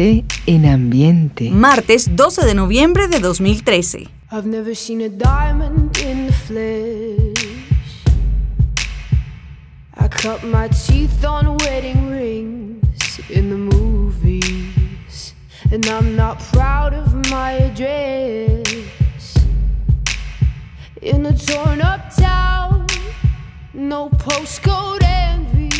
Caliente en ambiente. Martes 12 de noviembre de 2013. I've never seen a diamond in the flesh. I cut my teeth on wedding rings in the movies. And I'm not proud of my address. In a torn up town, no postcode envy.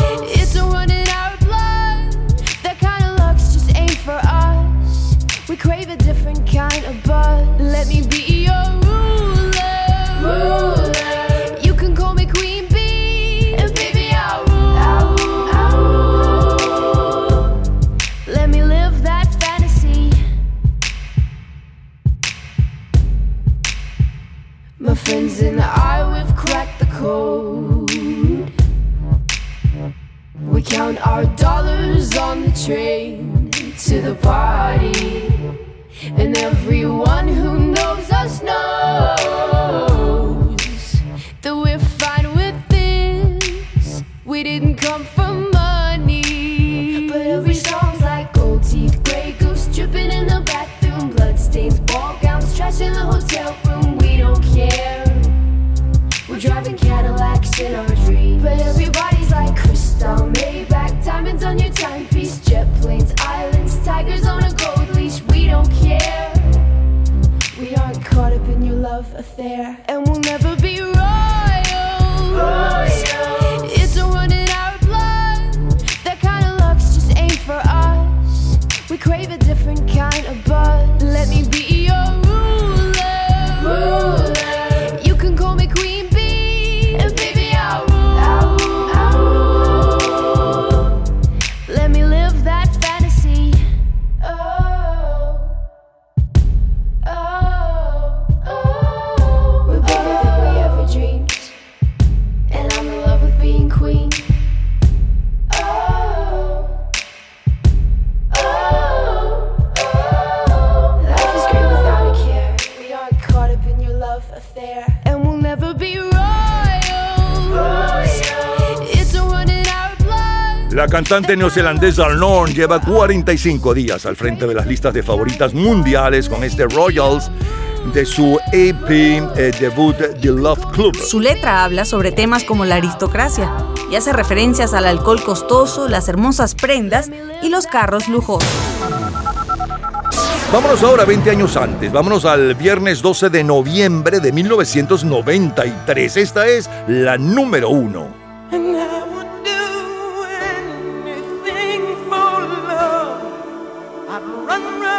Crave a different kind of buzz. Let me be your ruler. Ruler. You can call me Queen Bee, and baby I'll rule. I'll rule. Let me live that fantasy. My friends and I, we've cracked the code. We count our dollars on the train to the party. And everyone who knows us knows that we're fine with this. We didn't come for cantante neozelandesa Lorne lleva 45 días al frente de las listas de favoritas mundiales con este Royals de su EP eh, debut The Love Club. Su letra habla sobre temas como la aristocracia y hace referencias al alcohol costoso, las hermosas prendas y los carros lujosos. Vámonos ahora 20 años antes, vámonos al viernes 12 de noviembre de 1993. Esta es la número uno. I'd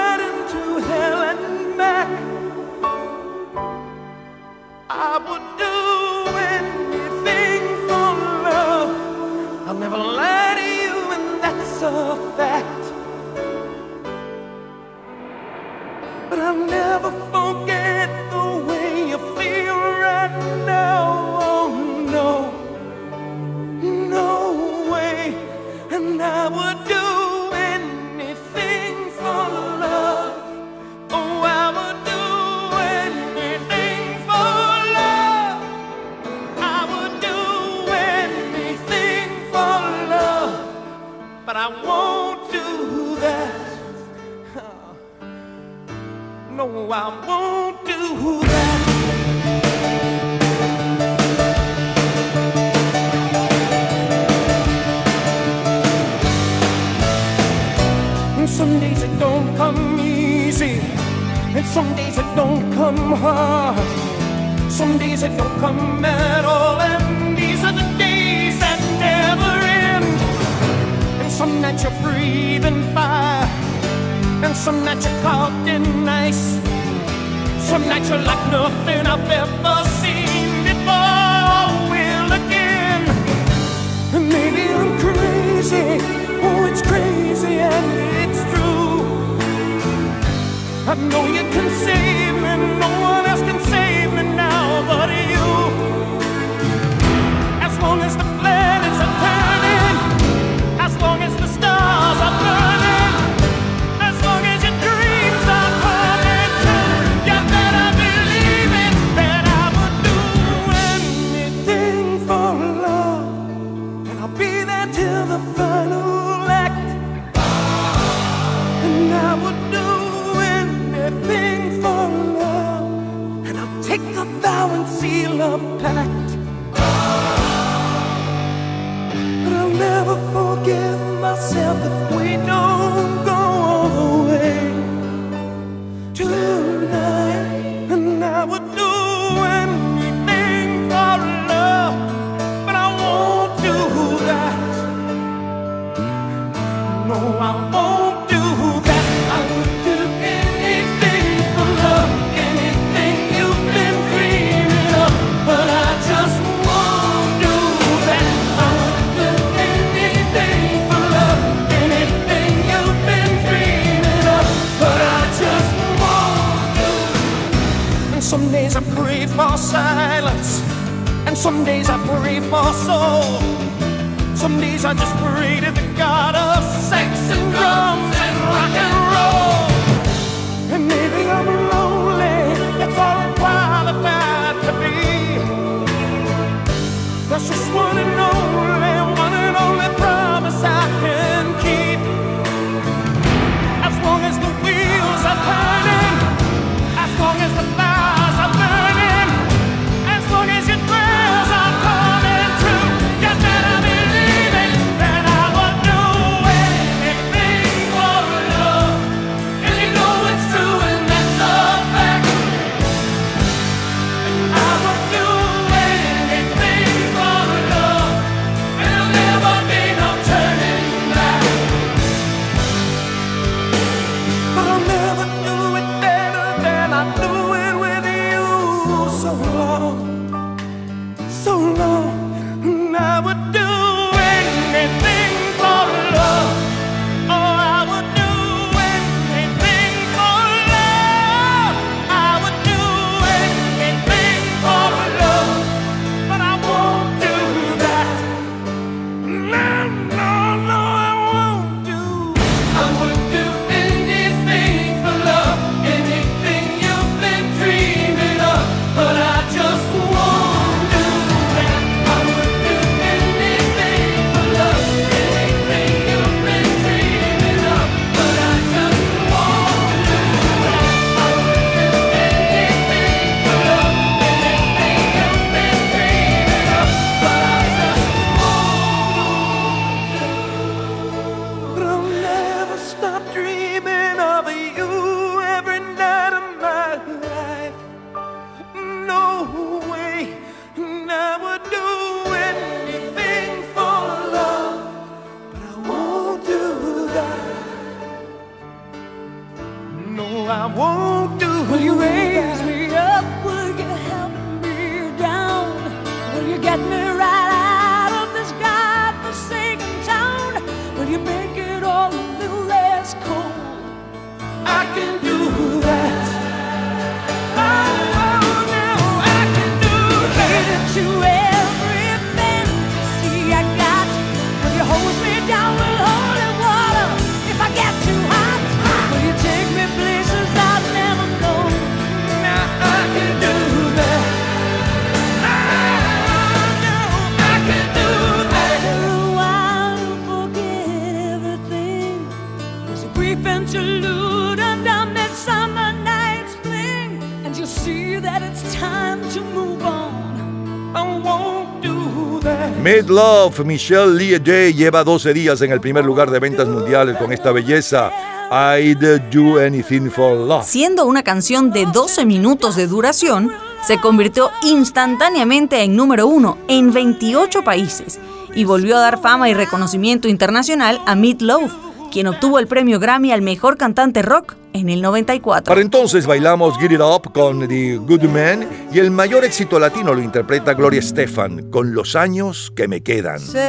Great Love, Michelle Liege lleva 12 días en el primer lugar de ventas mundiales con esta belleza. I'd do anything for love. Siendo una canción de 12 minutos de duración, se convirtió instantáneamente en número uno en 28 países y volvió a dar fama y reconocimiento internacional a Meat Loaf quien obtuvo el premio Grammy al mejor cantante rock en el 94. Para entonces bailamos Get It Up con The Good Man y el mayor éxito latino lo interpreta Gloria Estefan con Los años que me quedan. Sé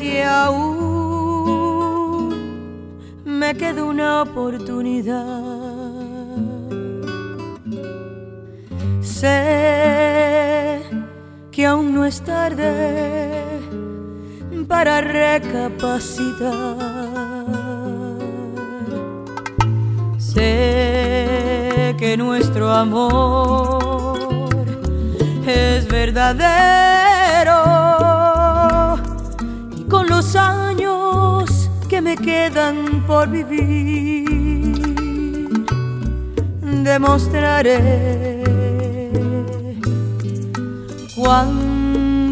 que aún me queda una oportunidad. Sé que aún no es tarde para recapacitar. Sé que nuestro amor es verdadero y con los años que me quedan por vivir demostraré cuánto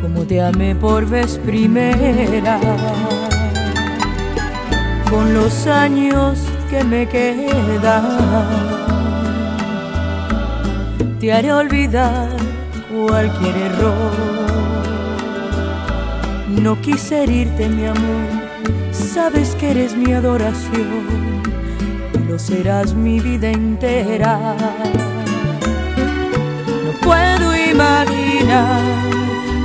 como te amé por vez primera. Con los años que me quedan, te haré olvidar cualquier error. No quise herirte, mi amor, sabes que eres mi adoración lo serás mi vida entera. No puedo imaginar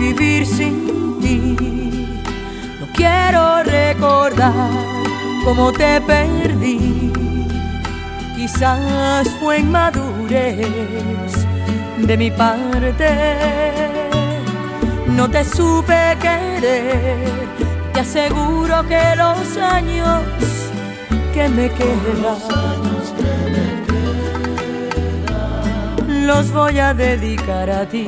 vivir sin ti. No quiero recordar cómo te perdí. Quizás fue inmadurez de mi parte. No te supe querer. Te aseguro que los años que me quedan los voy a dedicar a ti.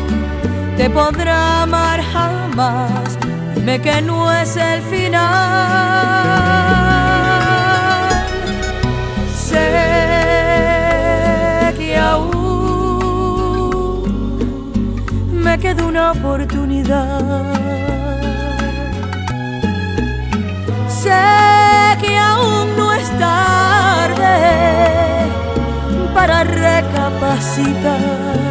te podrá amar jamás. Dime que no es el final. Sé que aún me queda una oportunidad. Sé que aún no es tarde para recapacitar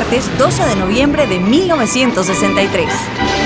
Martes 12 de noviembre de 1963.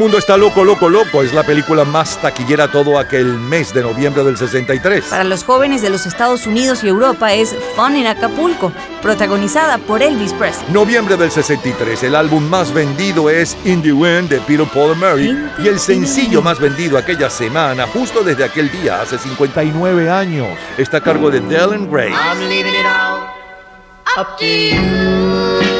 Mundo está loco, loco, loco. Es la película más taquillera todo aquel mes de noviembre del 63. Para los jóvenes de los Estados Unidos y Europa es Fun en Acapulco, protagonizada por Elvis Presley. Noviembre del 63. El álbum más vendido es In the Wind de Peter Paul and Mary. Y el sencillo más vendido aquella semana, justo desde aquel día, hace 59 años, está a cargo de Dylan Gray. I'm leaving it all up to you.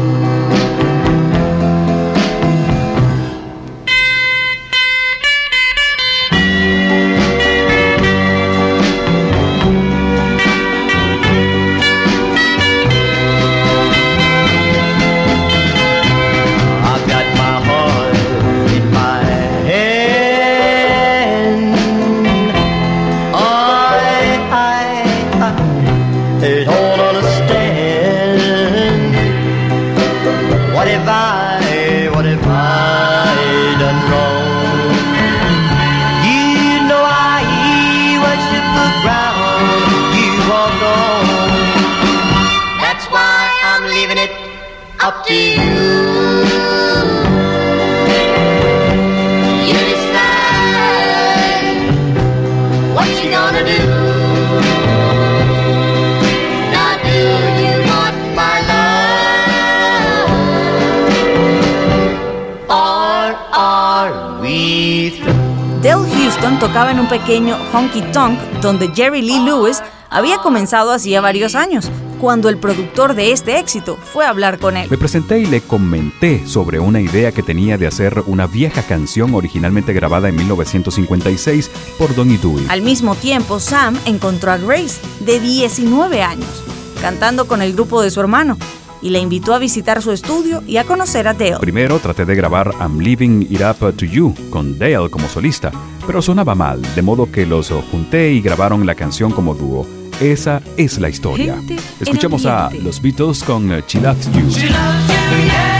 pequeño honky tonk donde Jerry Lee Lewis había comenzado hacía varios años, cuando el productor de este éxito fue a hablar con él. Me presenté y le comenté sobre una idea que tenía de hacer una vieja canción originalmente grabada en 1956 por Donny Dewey. Al mismo tiempo, Sam encontró a Grace, de 19 años, cantando con el grupo de su hermano, y la invitó a visitar su estudio y a conocer a Dale. Primero traté de grabar I'm Leaving It Up to You con Dale como solista, pero sonaba mal, de modo que los junté y grabaron la canción como dúo. Esa es la historia. Escuchemos a los Beatles con eh, She Loves You.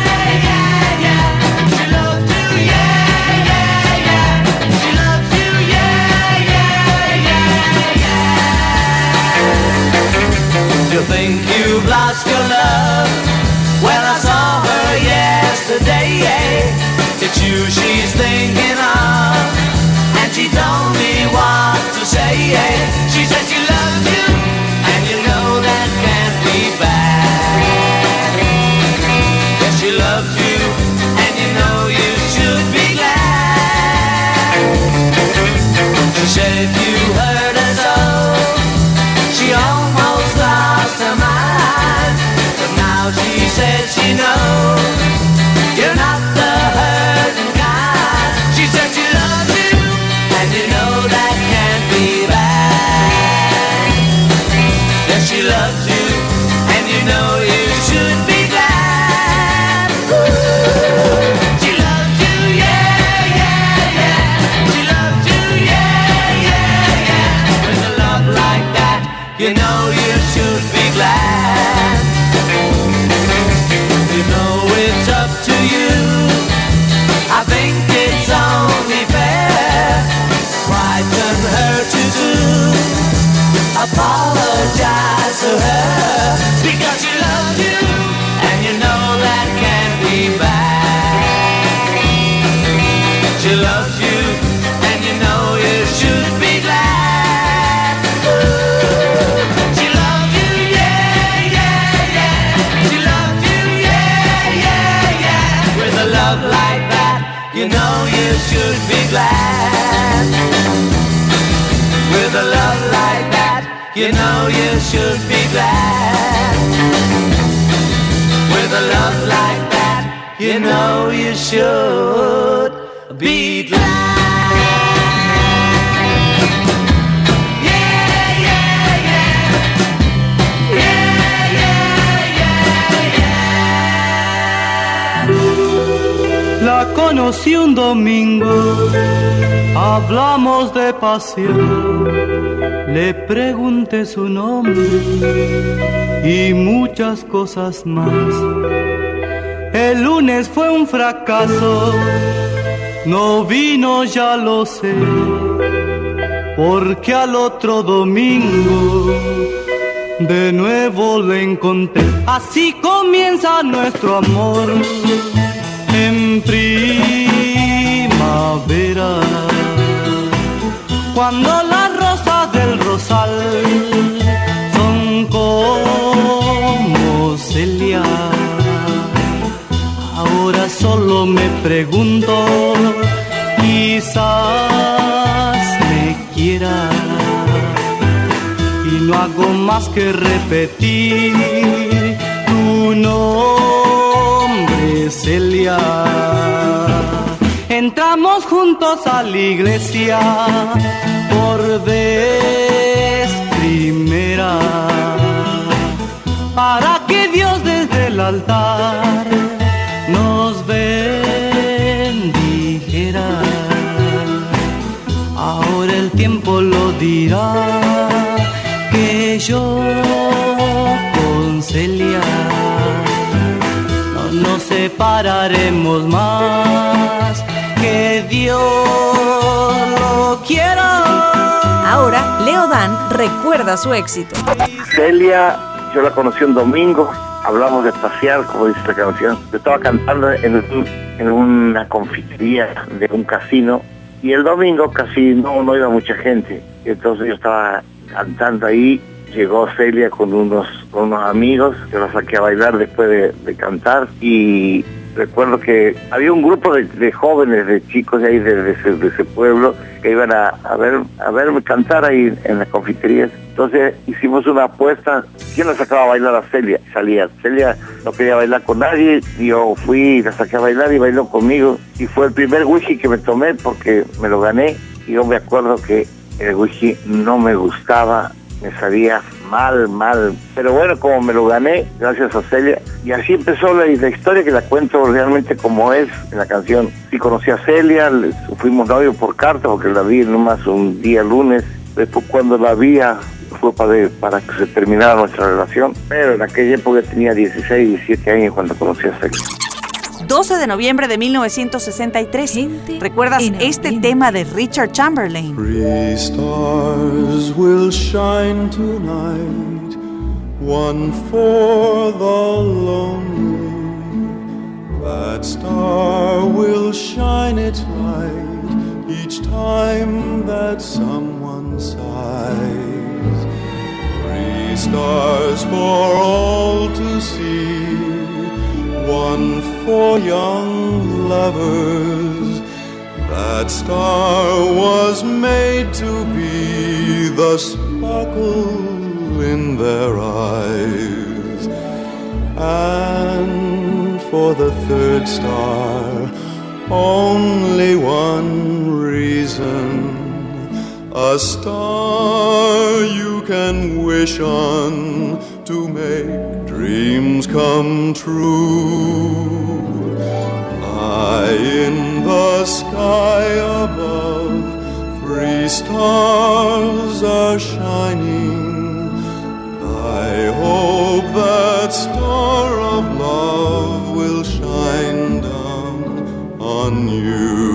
La conocí un domingo, hablamos de pasión, le pregunté su nombre y muchas cosas más. El lunes fue un fracaso, no vino ya lo sé, porque al otro domingo de nuevo le encontré. Así comienza nuestro amor primavera. Cuando las rosas sal son como Celia. Ahora solo me pregunto, quizás me quiera. Y no hago más que repetir tu nombre, Celia. Entramos juntos a la iglesia por vez primera para que Dios desde el altar Ahora, Leo Dan recuerda su éxito. Celia, yo la conocí un domingo, hablamos de pasear, como dice la canción. Yo estaba cantando en, un- en una confitería de un casino y el domingo casi no, no iba mucha gente. Entonces yo estaba cantando ahí, llegó Celia con unos, unos amigos, yo la saqué a bailar después de, de cantar y recuerdo que había un grupo de, jóvenes, de chicos de ahí, de, ese, pueblo, que iban a, a ver a verme cantar ahí en las confiterías. Entonces hicimos una apuesta, ¿quién la sacaba a bailar a Celia? Salía, Celia no quería bailar con nadie, yo fui y la saqué a bailar y bailó conmigo. Y fue el primer whisky que me tomé porque me lo gané. Y yo me acuerdo que el whisky no me gustaba, me sabía mal, mal. Pero bueno, como me lo gané, gracias a Celia. Y así empezó la, historia que la cuento realmente como es en la canción. Sí conocí a Celia, le- fuimos novios por carta porque la vi nomás un día lunes. Después cuando la vi fue para, para que se terminara nuestra relación. Pero en aquella época tenía 16, 17 años cuando conocí a Celia. 12 de noviembre de 1963. ¿Recuerdas este tema de Richard Chamberlain? Three stars will shine tonight, one for the lonely. That star will shine its light each time that someone sighs. Three stars for all to see, one for young lovers. That star was made to be the sparkle in their eyes. And for the third star, only one reason. A star you can wish on to make dreams come true. High in the sky above, three stars are shining. I hope that star of love will shine down on you.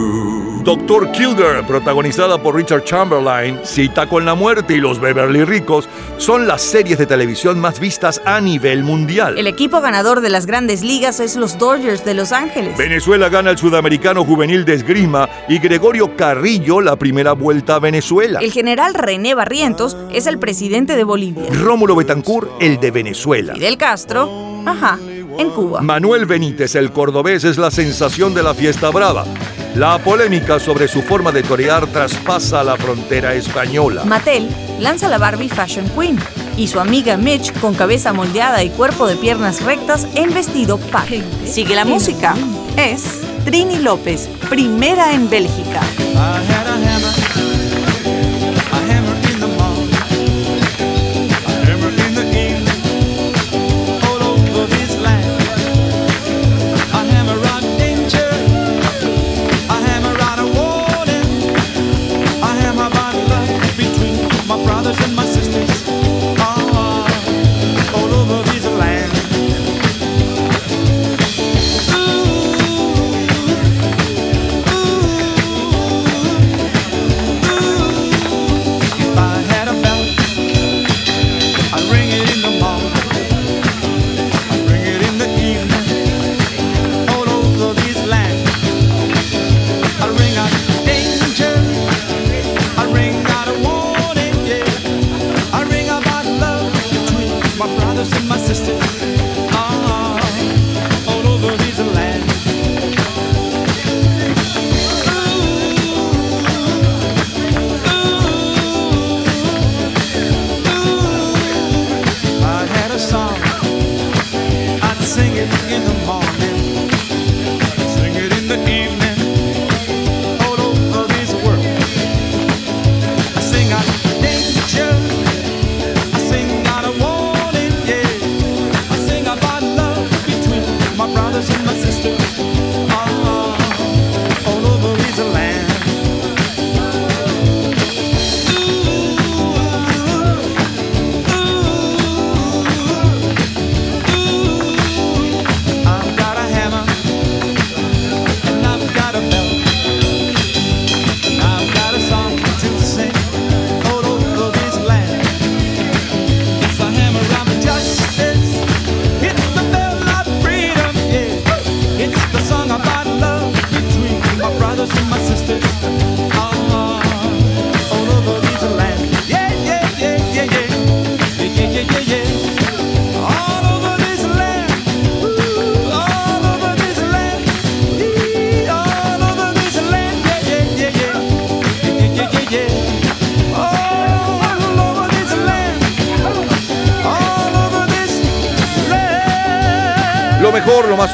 Doctor Kilger, protagonizada por Richard Chamberlain, Cita con la muerte y Los Beverly Ricos, son las series de televisión más vistas a nivel mundial. El equipo ganador de las grandes ligas es los Dodgers de Los Ángeles. Venezuela gana el Sudamericano Juvenil de Esgrima y Gregorio Carrillo la primera vuelta a Venezuela. El general René Barrientos es el presidente de Bolivia. Rómulo Betancourt, el de Venezuela. Fidel Castro, ajá, en Cuba. Manuel Benítez, el cordobés, es la sensación de la fiesta brava. La polémica sobre su forma de torear traspasa la frontera española. Mattel lanza la Barbie Fashion Queen y su amiga Mitch con cabeza moldeada y cuerpo de piernas rectas en vestido pack. Sigue la música. Es Trini López, primera en Bélgica. I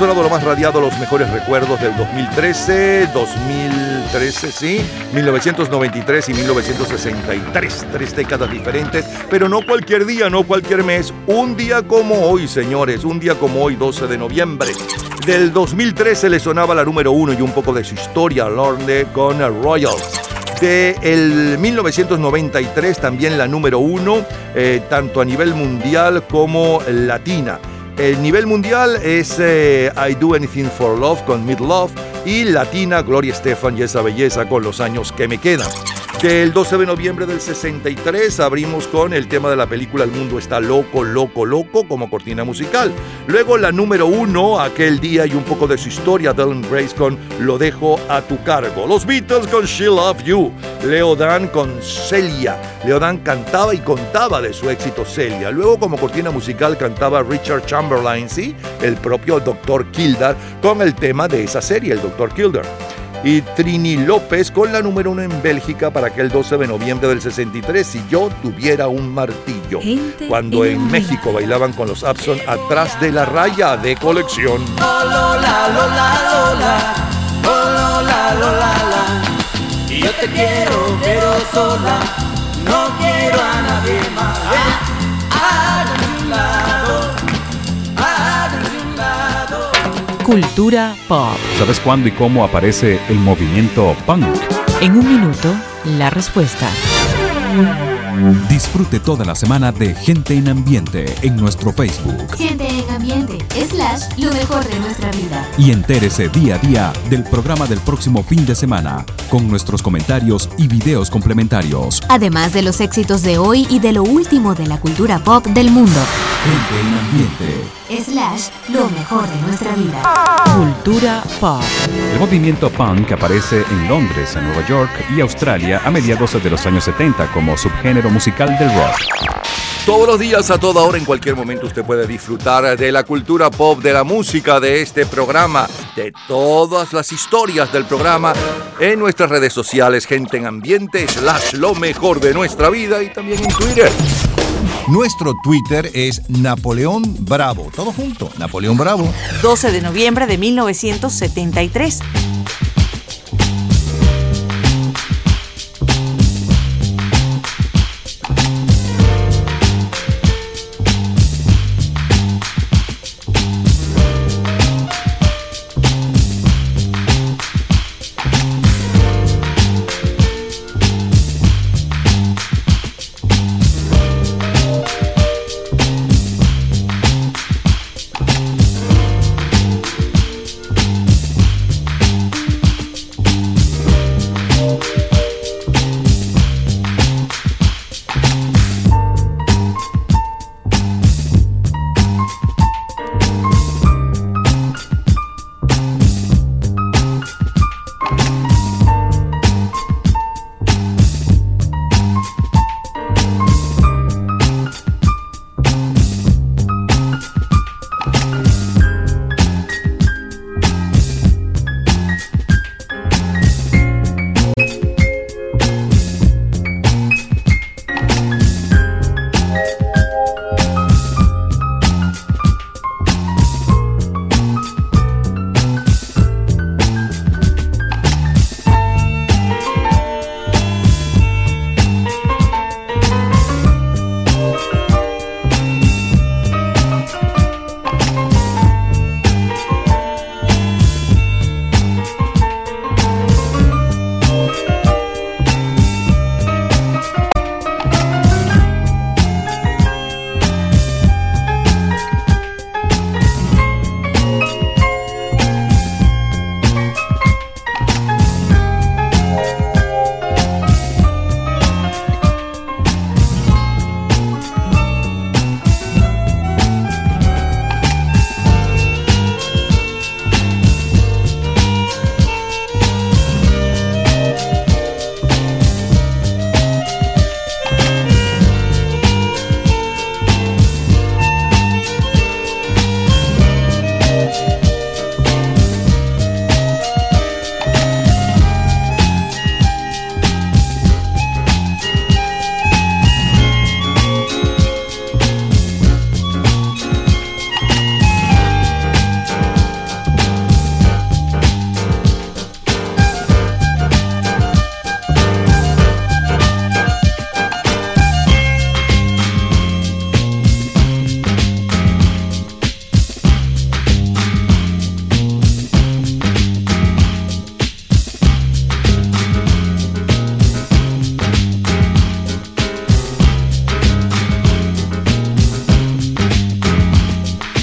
sonado, lo más radiado, los mejores recuerdos del 2013, 2013, sí, 1993 y 1963, tres décadas diferentes, pero no cualquier día, no cualquier mes, un día como hoy, señores, un día como hoy, 12 de noviembre. Del 2013 le sonaba la número uno y un poco de su historia, Lorne con Royals. De el 1993 también la número uno, eh, tanto a nivel mundial como latina. El nivel mundial es eh, I Do Anything for Love con Mid Love y latina Gloria Estefan y esa belleza con los años que me quedan. Del 12 de noviembre del 63 abrimos con el tema de la película El mundo está loco, loco, loco como cortina musical. Luego la número uno, aquel día y un poco de su historia, Dylan Grace con Lo dejo a tu cargo. Los Beatles con She Love You. Leo Dan con Celia. Leo Dan cantaba y contaba de su éxito Celia. Luego como cortina musical cantaba Richard Chamberlain, sí, el propio Dr. Kildare, con el tema de esa serie, el Dr. Kildare y Trini López con la número uno en Bélgica para aquel 12 de noviembre del 63 si yo tuviera un martillo. Gente Cuando en. México bailaban con los Abson atrás de la raya de colección. Lola, Lola, Lola, Lola, Lola, la. Y yo te quiero, pero sola, no quiero a nadie más. Háganse un Cultura pop. ¿Sabes cuándo y cómo aparece el movimiento punk? En un minuto, la respuesta. Disfrute toda la semana de Gente en Ambiente en nuestro Facebook Gente en ambiente, slash, lo mejor de nuestra vida. y entérese día a día del programa del próximo fin de semana con nuestros comentarios y videos complementarios. Además de los éxitos de hoy y de lo último de la cultura pop del mundo. Gente en Ambiente. Slash, lo mejor de nuestra vida. Cultura pop. El movimiento punk aparece en Londres, en Nueva York y Australia a mediados de los años 70 como subgénero musical del rock. Todos los días, a toda hora, en cualquier momento, usted puede disfrutar de la cultura pop, de la música, de este programa, de todas las historias del programa en nuestras redes sociales, gente en ambiente, slash lo mejor de nuestra vida y también en Twitter. Nuestro Twitter es Napoleón Bravo. Todo junto, Napoleón Bravo. 12 de noviembre de 1973.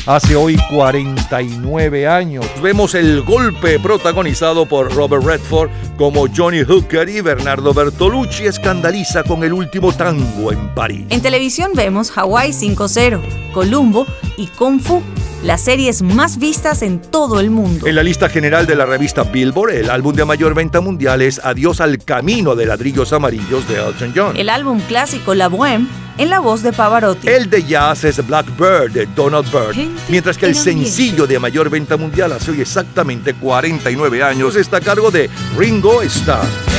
Hace hoy 49 años. Vemos el golpe protagonizado por Robert Redford como Johnny Hooker y Bernardo Bertolucci escandaliza con el último tango en París. En televisión vemos Hawaii 5-0, Columbo y Kung Fu las series más vistas en todo el mundo. En la lista general de la revista Billboard, el álbum de mayor venta mundial es Adiós al camino de ladrillos amarillos de Elton John. El álbum clásico La Bohème en la voz de Pavarotti. El de jazz es Blackbird de Donald Byrd, mientras que el sencillo de mayor venta mundial hace hoy exactamente 49 años está a cargo de Ringo Starr.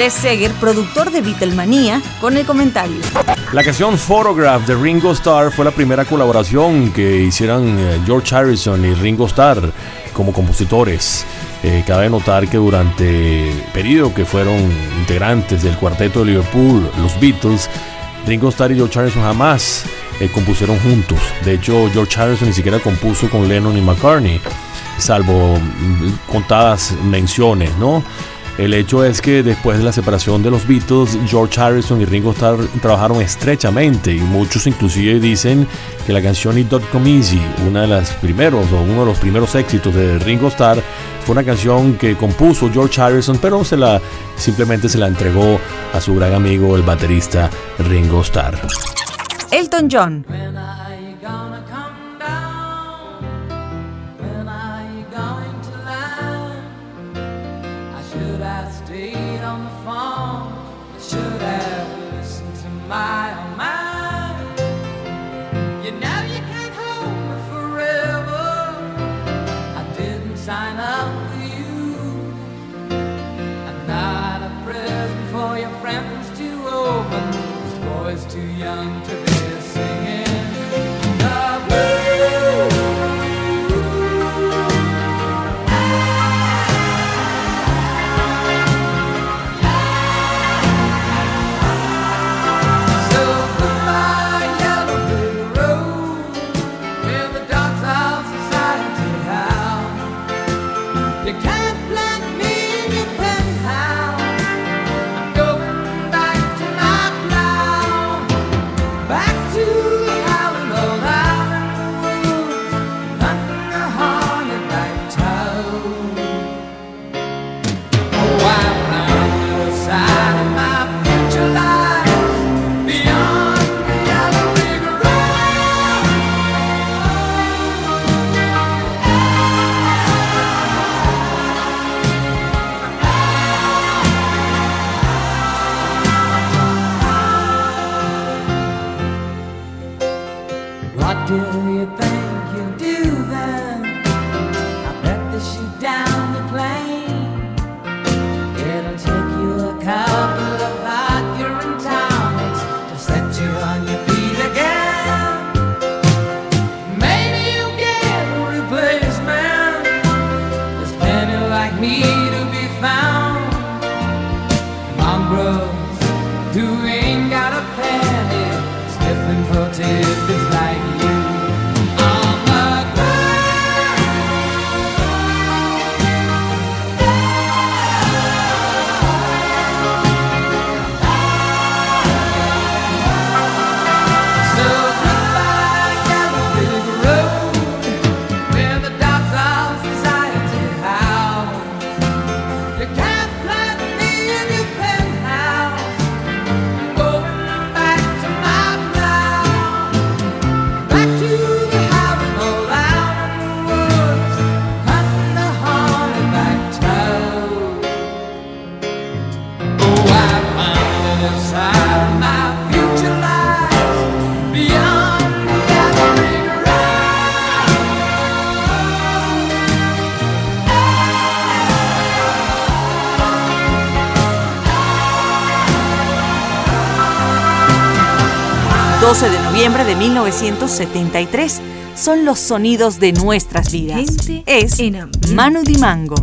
Andrés Seger, productor de Beatlemania, con el comentario. La canción Photograph de Ringo Starr fue la primera colaboración que hicieran eh, George Harrison y Ringo Starr como compositores. Eh, cabe notar que durante el periodo que fueron integrantes del cuarteto de Liverpool, los Beatles, Ringo Starr y George Harrison jamás eh, compusieron juntos. De hecho, George Harrison ni siquiera compuso con Lennon y McCartney, salvo mm, contadas menciones, ¿no? El hecho es que después de la separación de los Beatles, George Harrison y Ringo Starr trabajaron estrechamente y muchos inclusive dicen que la canción It Don't Come Easy, una de las primeros o uno de los primeros éxitos de Ringo Starr, fue una canción que compuso George Harrison, pero se la simplemente se la entregó a su gran amigo el baterista Ringo Starr. Elton John. de 1973 son los sonidos de nuestras vidas. Es en Manu Dimango.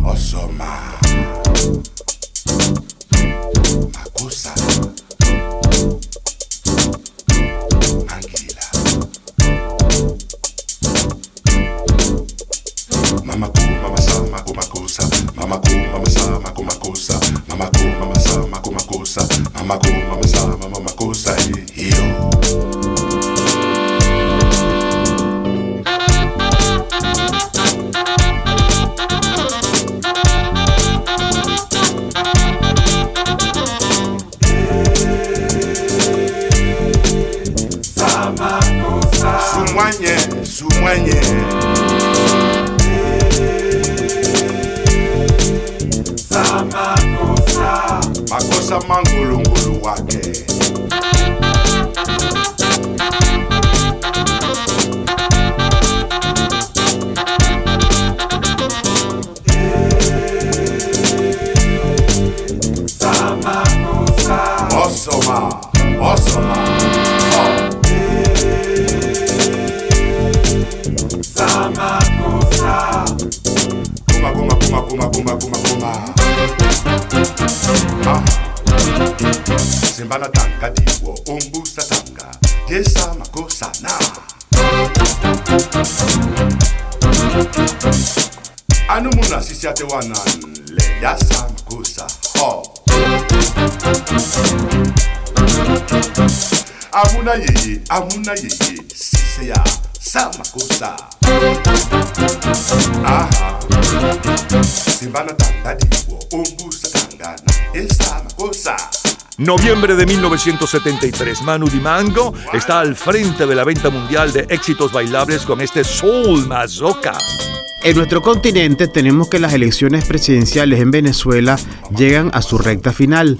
wanan Sam sangusa ho amuna yeye amuna yeye siseya samakosa aha. Simbana tangadiwo ombusa kangana esamakosa Noviembre de 1973, Manu Dimango está al frente de la venta mundial de éxitos bailables con este Soul Mazoca. En nuestro continente tenemos que las elecciones presidenciales en Venezuela llegan a su recta final.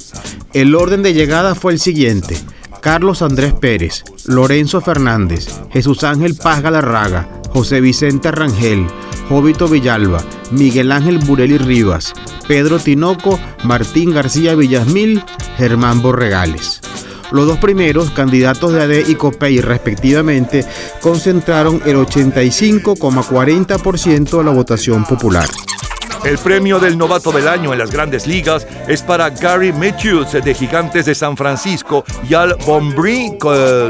El orden de llegada fue el siguiente. Carlos Andrés Pérez, Lorenzo Fernández, Jesús Ángel Paz Galarraga, José Vicente Rangel, Jovito Villalba, Miguel Ángel Bureli Rivas, Pedro Tinoco, Martín García Villasmil, Germán Borregales. Los dos primeros, candidatos de AD y COPEI respectivamente, concentraron el 85,40% de la votación popular. El premio del novato del año en las grandes ligas es para Gary Matthews de Gigantes de San Francisco y Al Bombry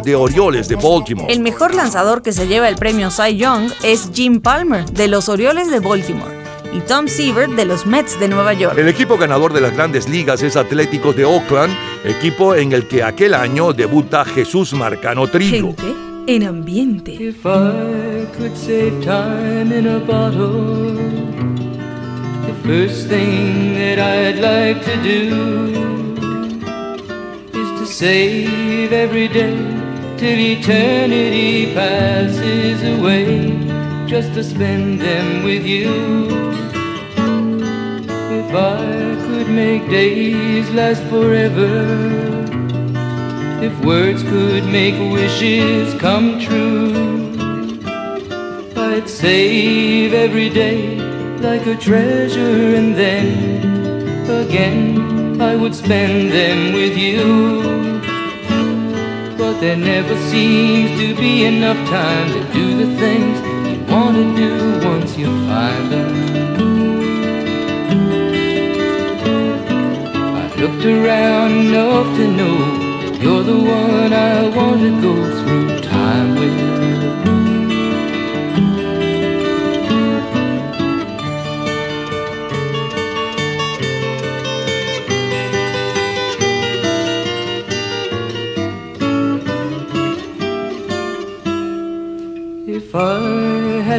de Orioles de Baltimore. El mejor lanzador que se lleva el premio Cy Young es Jim Palmer de los Orioles de Baltimore y Tom Seaver de los Mets de Nueva York. El equipo ganador de las grandes ligas es Atléticos de Oakland, equipo en el que aquel año debuta Jesús Marcano Trillo. Gente en ambiente. If I could save time in a bottle, first thing that I'd like to do is to save every day till eternity passes away, just to spend them with you. If I could make days last forever. If words could make wishes come true, I'd save every day like a treasure, and then again I would spend them with you. But there never seems to be enough time to do the things you want to do once you find them. I've looked around enough to know you're the one I want to go through time with.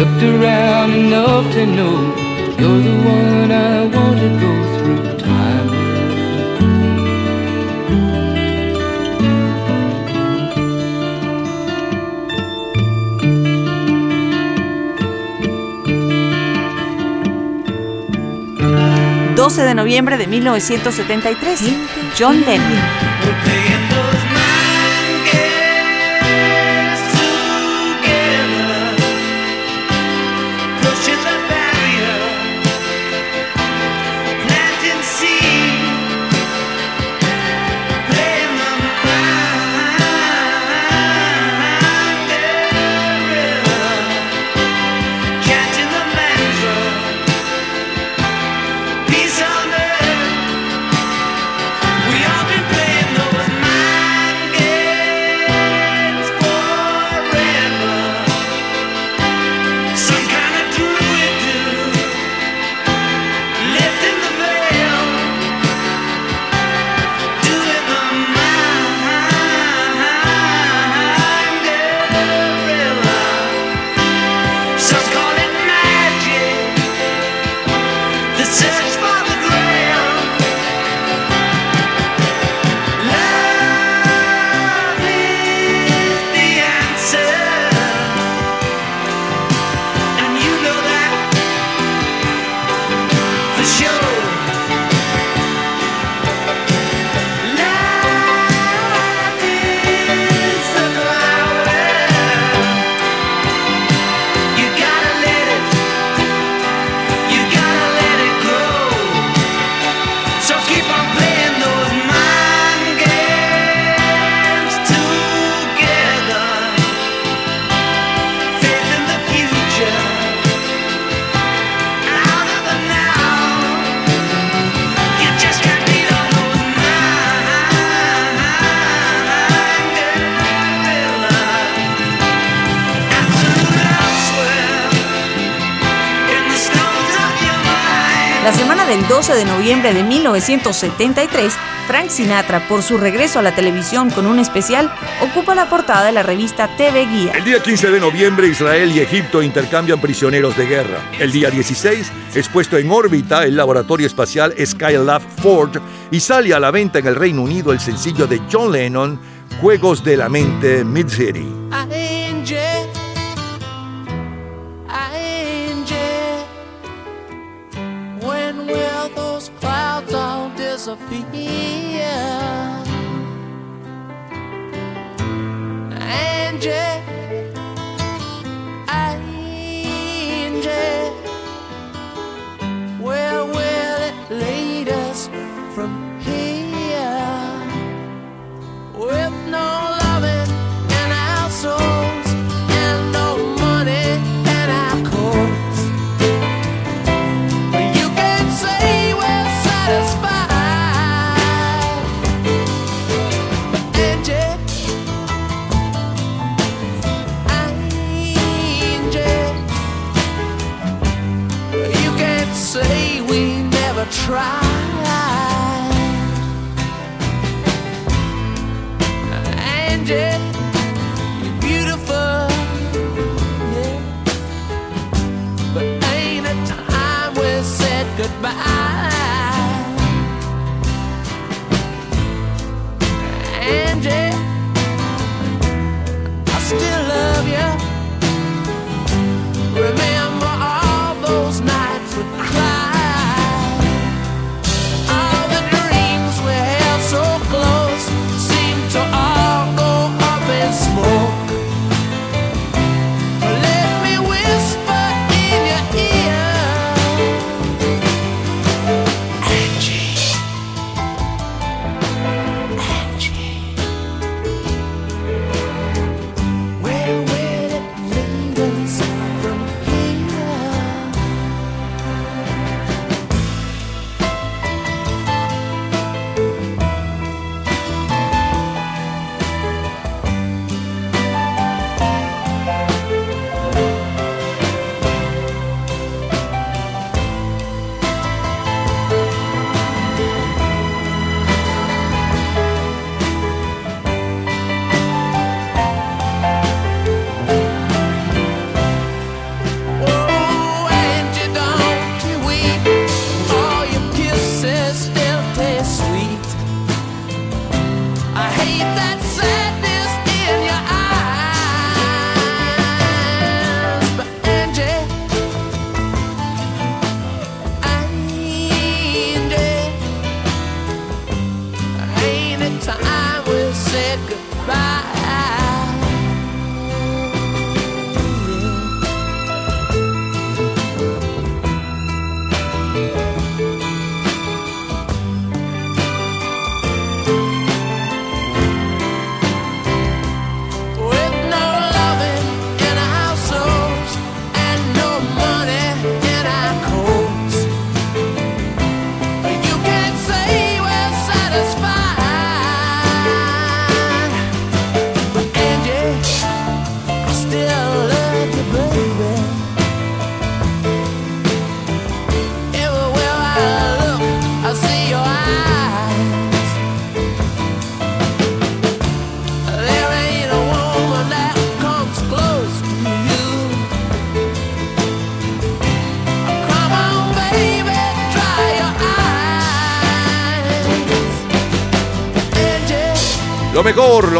Looked around enough to know you're the one I want to go through time with. 12 de noviembre de 1973. John Lennon. Noviembre de 1973, Frank Sinatra, por su regreso a la televisión con un especial, ocupa la portada de la revista TV Guía. El día 15 de noviembre, Israel y Egipto intercambian prisioneros de guerra. El día 16 es puesto en órbita el laboratorio espacial Skylab Ford y sale a la venta en el Reino Unido el sencillo de John Lennon, Juegos de la Mente Mid City. Angel, angel, when will those clouds all disappear? Angel,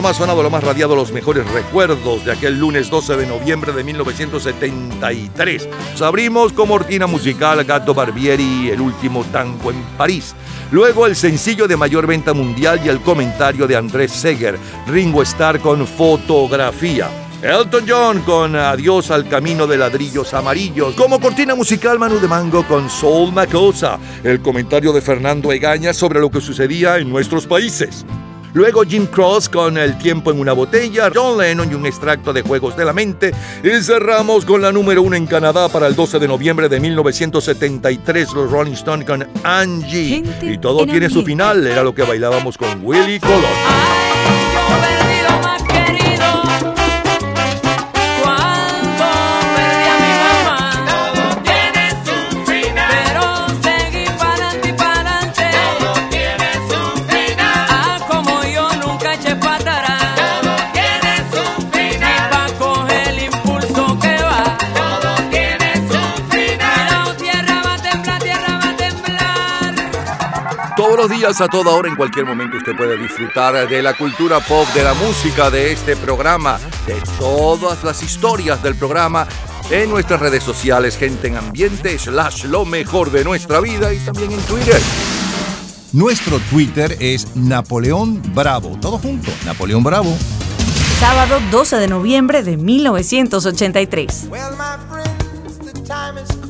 Lo más sonado, lo más radiado, los mejores recuerdos de aquel lunes 12 de noviembre de 1973. Nos abrimos con Mortina musical Gato Barbieri, el último tango en París. Luego el sencillo de mayor venta mundial y el comentario de Andrés Seger, Ringo Starr con fotografía. Elton John con Adiós al camino de ladrillos amarillos. Como cortina musical Manu de Mango con Soul Macosa. El comentario de Fernando Egaña sobre lo que sucedía en nuestros países. Luego Jim Cross con El tiempo en una botella, John Lennon y un extracto de Juegos de la Mente. Y cerramos con la número uno en Canadá para el 12 de noviembre de 1973, los Rolling Stones con Angie. y todo tiene su final, era lo que bailábamos con Willy Colón. Días, a toda hora, en cualquier momento, usted puede disfrutar de la cultura pop, de la música, de este programa, de todas las historias del programa en nuestras redes sociales, gente en ambiente, slash lo mejor de nuestra vida y también en Twitter. Nuestro Twitter es Napoleón Bravo. Todo junto, Napoleón Bravo. Sábado 12 de noviembre de 1983. Well, my friends, the time has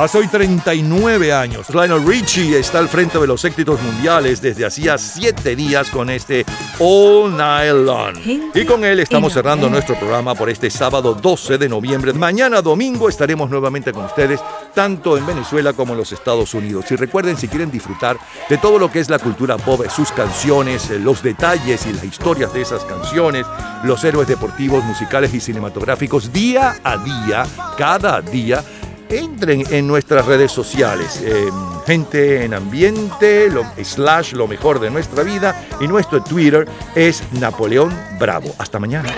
Hace hoy 39 años, Lionel Richie está al frente de los éxitos mundiales desde hacía 7 días con este All Night Long. Y con él estamos cerrando nuestro programa por este sábado 12 de noviembre. Mañana domingo estaremos nuevamente con ustedes, tanto en Venezuela como en los Estados Unidos. Y recuerden, si quieren disfrutar de todo lo que es la cultura pop, sus canciones, eh, los detalles y las historias de esas canciones, los héroes deportivos, musicales y cinematográficos, día a día, cada día, entren en nuestras redes sociales. eh, gente en ambiente, slash lo mejor de nuestra vida. Y nuestro Twitter es Napoleón Bravo. Hasta mañana.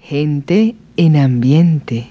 Gente en ambiente.